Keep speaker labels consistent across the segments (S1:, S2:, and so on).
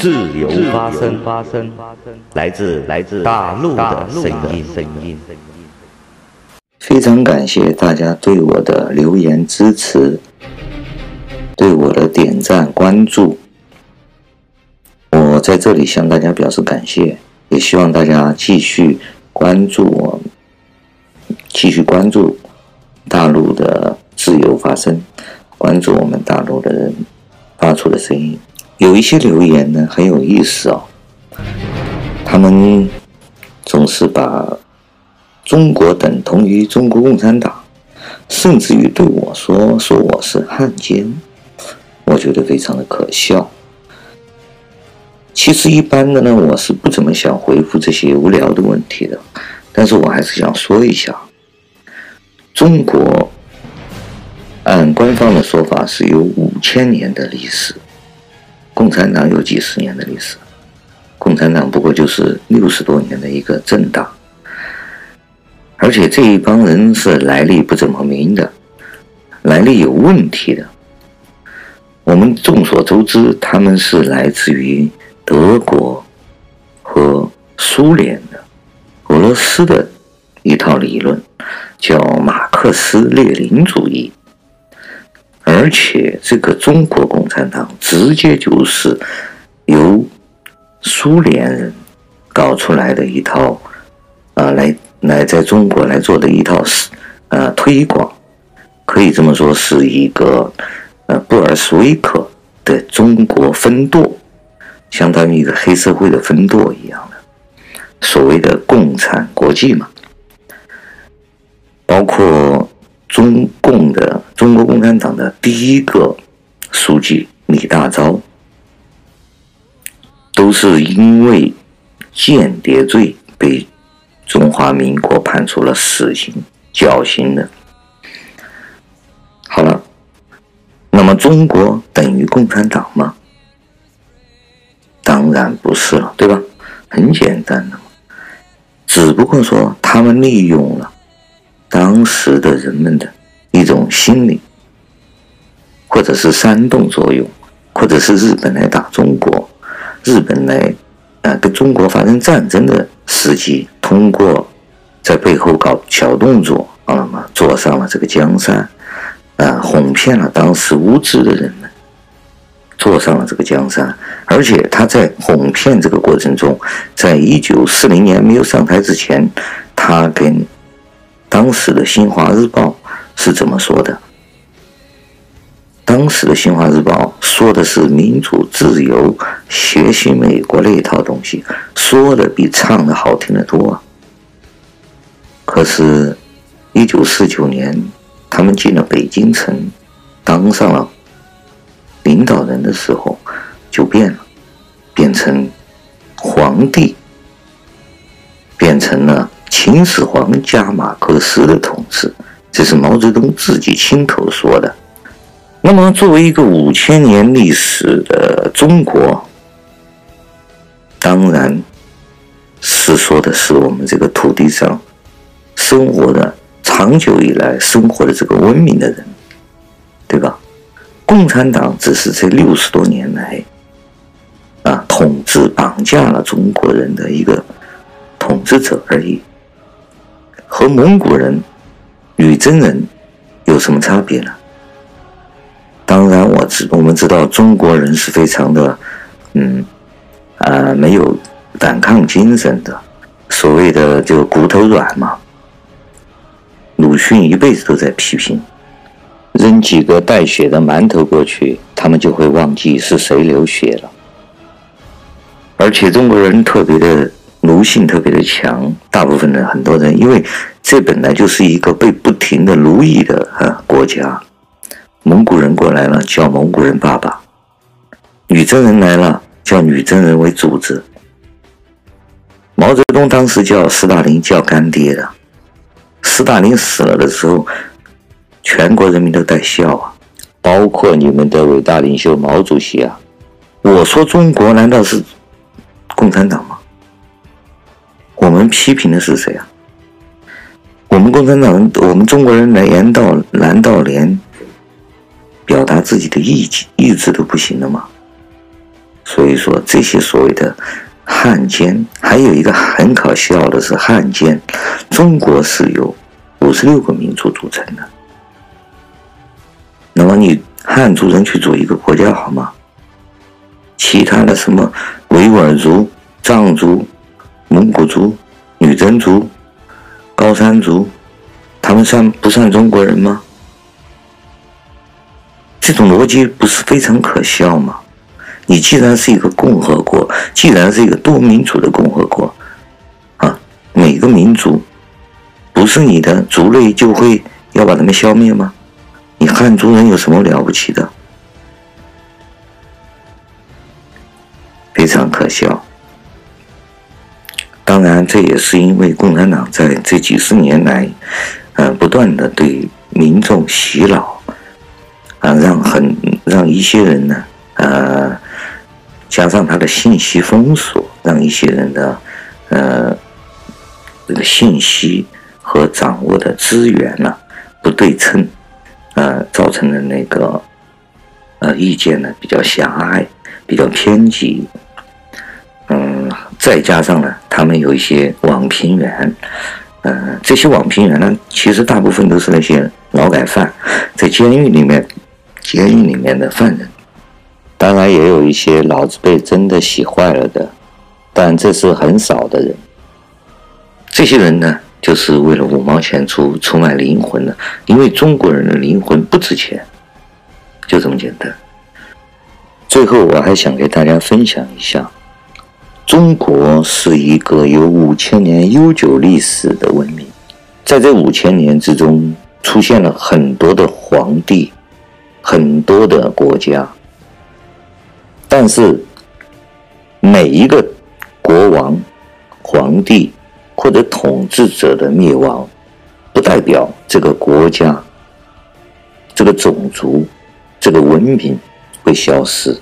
S1: 自由发声，发声，来自来自大陆的声音，声音。
S2: 非常感谢大家对我的留言支持，对我的点赞关注。我在这里向大家表示感谢，也希望大家继续关注我，继续关注大陆的自由发声，关注我们大陆的人发出的声音。有一些留言呢，很有意思哦，他们总是把中国等同于中国共产党，甚至于对我说说我是汉奸，我觉得非常的可笑。其实一般的呢，我是不怎么想回复这些无聊的问题的，但是我还是想说一下，中国按官方的说法是有五千年的历史。共产党有几十年的历史，共产党不过就是六十多年的一个政党，而且这一帮人是来历不怎么明的，来历有问题的。我们众所周知，他们是来自于德国和苏联的俄罗斯的一套理论，叫马克思列宁主义。而且，这个中国共产党直接就是由苏联人搞出来的一套，啊，来来在中国来做的一套是呃推广，可以这么说是一个呃布尔什维克的中国分舵，相当于一个黑社会的分舵一样的，所谓的共产国际嘛，包括。中共的中国共产党的第一个书记李大钊，都是因为间谍罪被中华民国判处了死刑绞刑的。好了，那么中国等于共产党吗？当然不是了，对吧？很简单的，只不过说他们利用了。当时的人们的一种心理，或者是煽动作用，或者是日本来打中国，日本来呃跟中国发生战争的时机，通过在背后搞小动作，啊嘛，坐上了这个江山，啊，哄骗了当时无知的人们，坐上了这个江山，而且他在哄骗这个过程中，在一九四零年没有上台之前，他跟当时的《新华日报》是怎么说的？当时的《新华日报》说的是民主自由，学习美国那一套东西，说的比唱的好听得多。可是，一九四九年，他们进了北京城，当上了领导人的时候，就变了，变成皇帝，变成了。秦始皇加马克思的统治，这是毛泽东自己亲口说的。那么，作为一个五千年历史的中国，当然是说的是我们这个土地上生活的长久以来生活的这个文明的人，对吧？共产党只是这六十多年来啊统治绑架了中国人的一个统治者而已。和蒙古人、女真人有什么差别呢？当然，我知我们知道中国人是非常的，嗯，啊、没有反抗精神的，所谓的就骨头软嘛。鲁迅一辈子都在批评，扔几个带血的馒头过去，他们就会忘记是谁流血了。而且中国人特别的。奴性特别的强，大部分的很多人，因为这本来就是一个被不停的奴役的啊国家。蒙古人过来了，叫蒙古人爸爸；女真人来了，叫女真人为主子。毛泽东当时叫斯大林叫干爹的，斯大林死了的时候，全国人民都在笑啊，包括你们的伟大领袖毛主席啊。我说中国难道是共产党吗？我们批评的是谁啊？我们共产党人，我们中国人来难道难道连表达自己的意意志都不行了吗？所以说，这些所谓的汉奸，还有一个很可笑的是，汉奸，中国是由五十六个民族组成的。那么你汉族人去组一个国家好吗？其他的什么维吾尔族、藏族、蒙古族、女真族、高山族，他们算不算中国人吗？这种逻辑不是非常可笑吗？你既然是一个共和国，既然是一个多民族的共和国，啊，每个民族不是你的族类，就会要把他们消灭吗？你汉族人有什么了不起的？非常可笑。当然，这也是因为共产党在这几十年来，呃，不断的对民众洗脑，啊，让很让一些人呢，呃。加上他的信息封锁，让一些人的呃这个信息和掌握的资源呢不对称，呃，造成的那个呃意见呢比较狭隘，比较偏激。再加上呢，他们有一些网评员，呃，这些网评员呢，其实大部分都是那些劳改犯，在监狱里面，监狱里面的犯人。当然也有一些脑子被真的洗坏了的，但这是很少的人。这些人呢，就是为了五毛钱出出卖灵魂的，因为中国人的灵魂不值钱，就这么简单。最后，我还想给大家分享一下，中国是一个有五千年悠久历史的文明，在这五千年之中，出现了很多的皇帝，很多的国家。但是，每一个国王、皇帝或者统治者的灭亡，不代表这个国家、这个种族、这个文明会消失。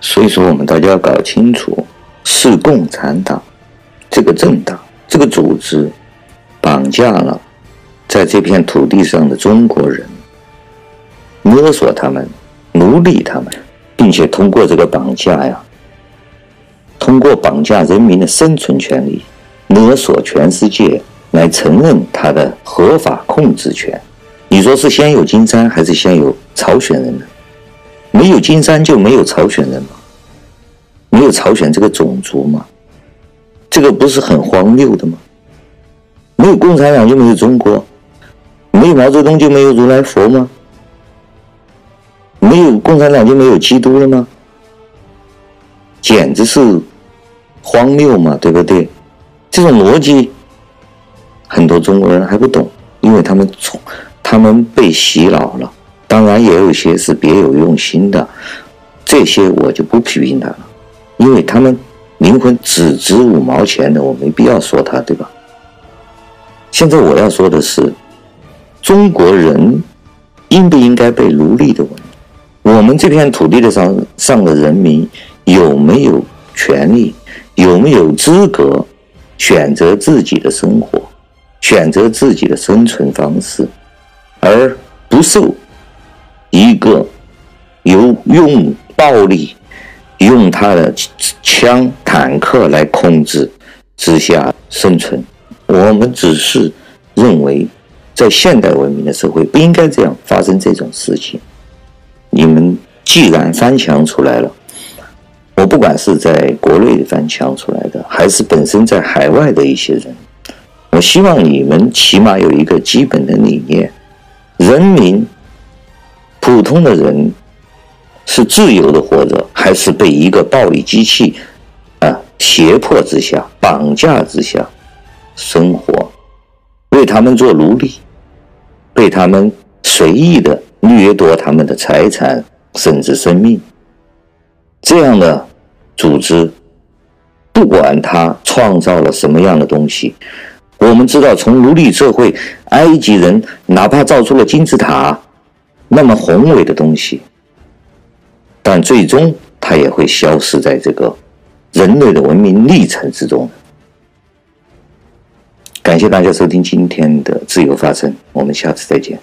S2: 所以说，我们大家要搞清楚，是共产党这个政党、这个组织绑架了在这片土地上的中国人，勒索他们、奴隶他们。并且通过这个绑架呀，通过绑架人民的生存权利，勒索全世界来承认他的合法控制权。你说是先有金山还是先有朝鲜人呢？没有金山就没有朝鲜人吗？没有朝鲜这个种族吗？这个不是很荒谬的吗？没有共产党就没有中国，没有毛泽东就没有如来佛吗？没有共产党就没有基督了吗？简直是荒谬嘛，对不对？这种逻辑，很多中国人还不懂，因为他们从他们被洗脑了。当然，也有些是别有用心的，这些我就不批评他了，因为他们灵魂只值五毛钱的，我没必要说他，对吧？现在我要说的是，中国人应不应该被奴隶的问题。我们这片土地的上上的人民有没有权利，有没有资格选择自己的生活，选择自己的生存方式，而不受一个由用暴力、用他的枪、坦克来控制之下生存？我们只是认为，在现代文明的社会不应该这样发生这种事情。你们既然翻墙出来了，我不管是在国内翻墙出来的，还是本身在海外的一些人，我希望你们起码有一个基本的理念：人民、普通的人是自由的活着，还是被一个暴力机器啊胁迫之下、绑架之下生活，为他们做奴隶，被他们随意的。掠夺他们的财产，甚至生命，这样的组织，不管他创造了什么样的东西，我们知道，从奴隶社会，埃及人哪怕造出了金字塔那么宏伟的东西，但最终它也会消失在这个人类的文明历程之中。感谢大家收听今天的自由发声，我们下次再见。